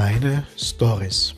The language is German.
Meine Stories.